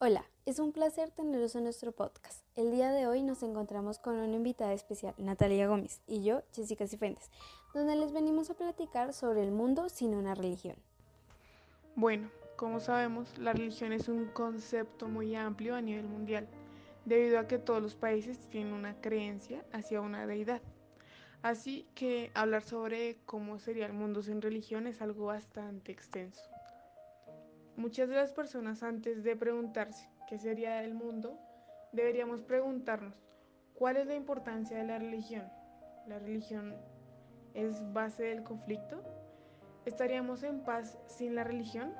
Hola, es un placer tenerlos en nuestro podcast. El día de hoy nos encontramos con una invitada especial, Natalia Gómez, y yo, Jessica Cifuentes, donde les venimos a platicar sobre el mundo sin una religión. Bueno, como sabemos, la religión es un concepto muy amplio a nivel mundial, debido a que todos los países tienen una creencia hacia una deidad. Así que hablar sobre cómo sería el mundo sin religión es algo bastante extenso. Muchas de las personas antes de preguntarse qué sería el mundo, deberíamos preguntarnos cuál es la importancia de la religión. ¿La religión es base del conflicto? ¿Estaríamos en paz sin la religión?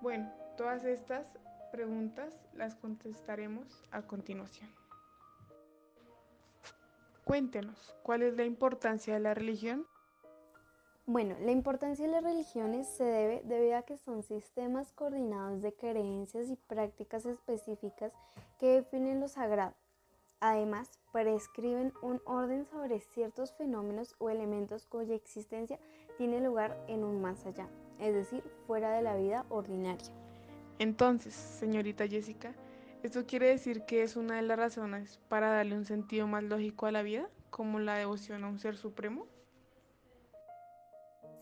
Bueno, todas estas preguntas las contestaremos a continuación. Cuéntenos, ¿cuál es la importancia de la religión? Bueno, la importancia de las religiones se debe debido a que son sistemas coordinados de creencias y prácticas específicas que definen lo sagrado. Además, prescriben un orden sobre ciertos fenómenos o elementos cuya existencia tiene lugar en un más allá, es decir, fuera de la vida ordinaria. Entonces, señorita Jessica, ¿esto quiere decir que es una de las razones para darle un sentido más lógico a la vida, como la devoción a un ser supremo?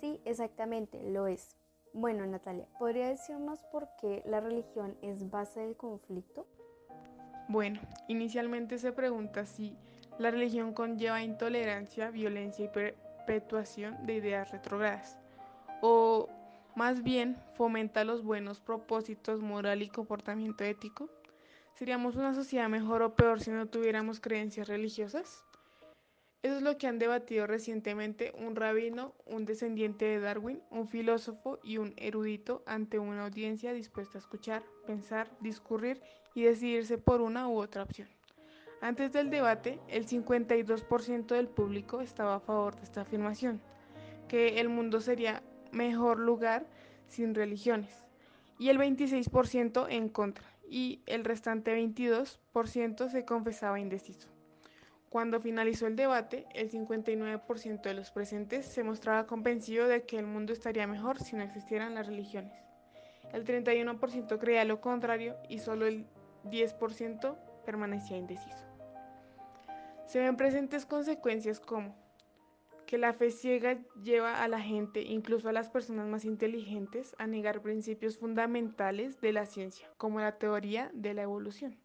Sí, exactamente, lo es. Bueno, Natalia, ¿podría decirnos por qué la religión es base del conflicto? Bueno, inicialmente se pregunta si la religión conlleva intolerancia, violencia y perpetuación de ideas retrogradas, o más bien fomenta los buenos propósitos, moral y comportamiento ético. ¿Seríamos una sociedad mejor o peor si no tuviéramos creencias religiosas? Eso es lo que han debatido recientemente un rabino, un descendiente de Darwin, un filósofo y un erudito ante una audiencia dispuesta a escuchar, pensar, discurrir y decidirse por una u otra opción. Antes del debate, el 52% del público estaba a favor de esta afirmación, que el mundo sería mejor lugar sin religiones, y el 26% en contra, y el restante 22% se confesaba indeciso. Cuando finalizó el debate, el 59% de los presentes se mostraba convencido de que el mundo estaría mejor si no existieran las religiones. El 31% creía lo contrario y solo el 10% permanecía indeciso. Se ven presentes consecuencias como que la fe ciega lleva a la gente, incluso a las personas más inteligentes, a negar principios fundamentales de la ciencia, como la teoría de la evolución.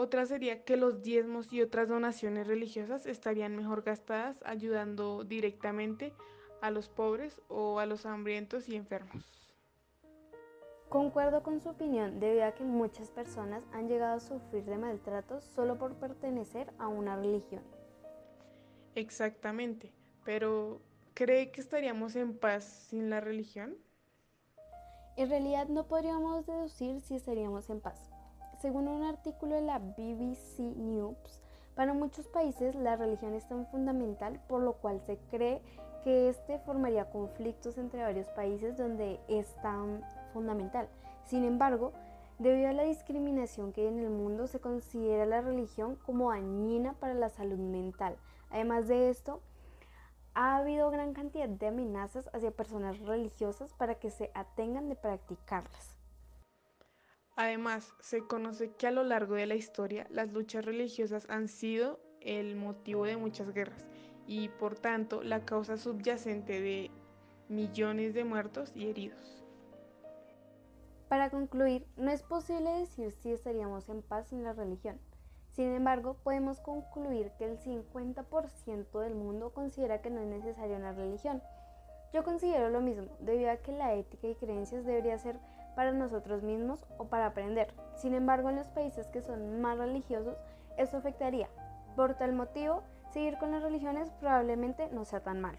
Otra sería que los diezmos y otras donaciones religiosas estarían mejor gastadas ayudando directamente a los pobres o a los hambrientos y enfermos. Concuerdo con su opinión debido a que muchas personas han llegado a sufrir de maltratos solo por pertenecer a una religión. Exactamente, pero ¿cree que estaríamos en paz sin la religión? En realidad no podríamos deducir si estaríamos en paz según un artículo de la BBC News, para muchos países la religión es tan fundamental por lo cual se cree que este formaría conflictos entre varios países donde es tan fundamental. Sin embargo, debido a la discriminación que hay en el mundo, se considera la religión como dañina para la salud mental. Además de esto, ha habido gran cantidad de amenazas hacia personas religiosas para que se atengan de practicarlas. Además, se conoce que a lo largo de la historia las luchas religiosas han sido el motivo de muchas guerras y por tanto la causa subyacente de millones de muertos y heridos. Para concluir, no es posible decir si estaríamos en paz sin la religión. Sin embargo, podemos concluir que el 50% del mundo considera que no es necesaria una religión. Yo considero lo mismo, debido a que la ética y creencias debería ser para nosotros mismos o para aprender. Sin embargo, en los países que son más religiosos, eso afectaría. Por tal motivo, seguir con las religiones probablemente no sea tan malo.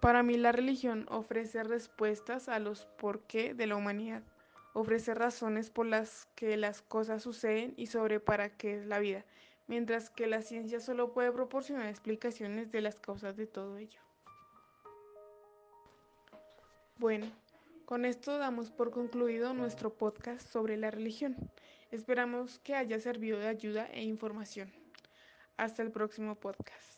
Para mí la religión ofrece respuestas a los por qué de la humanidad, ofrece razones por las que las cosas suceden y sobre para qué es la vida, mientras que la ciencia solo puede proporcionar explicaciones de las causas de todo ello. Bueno, con esto damos por concluido nuestro podcast sobre la religión. Esperamos que haya servido de ayuda e información. Hasta el próximo podcast.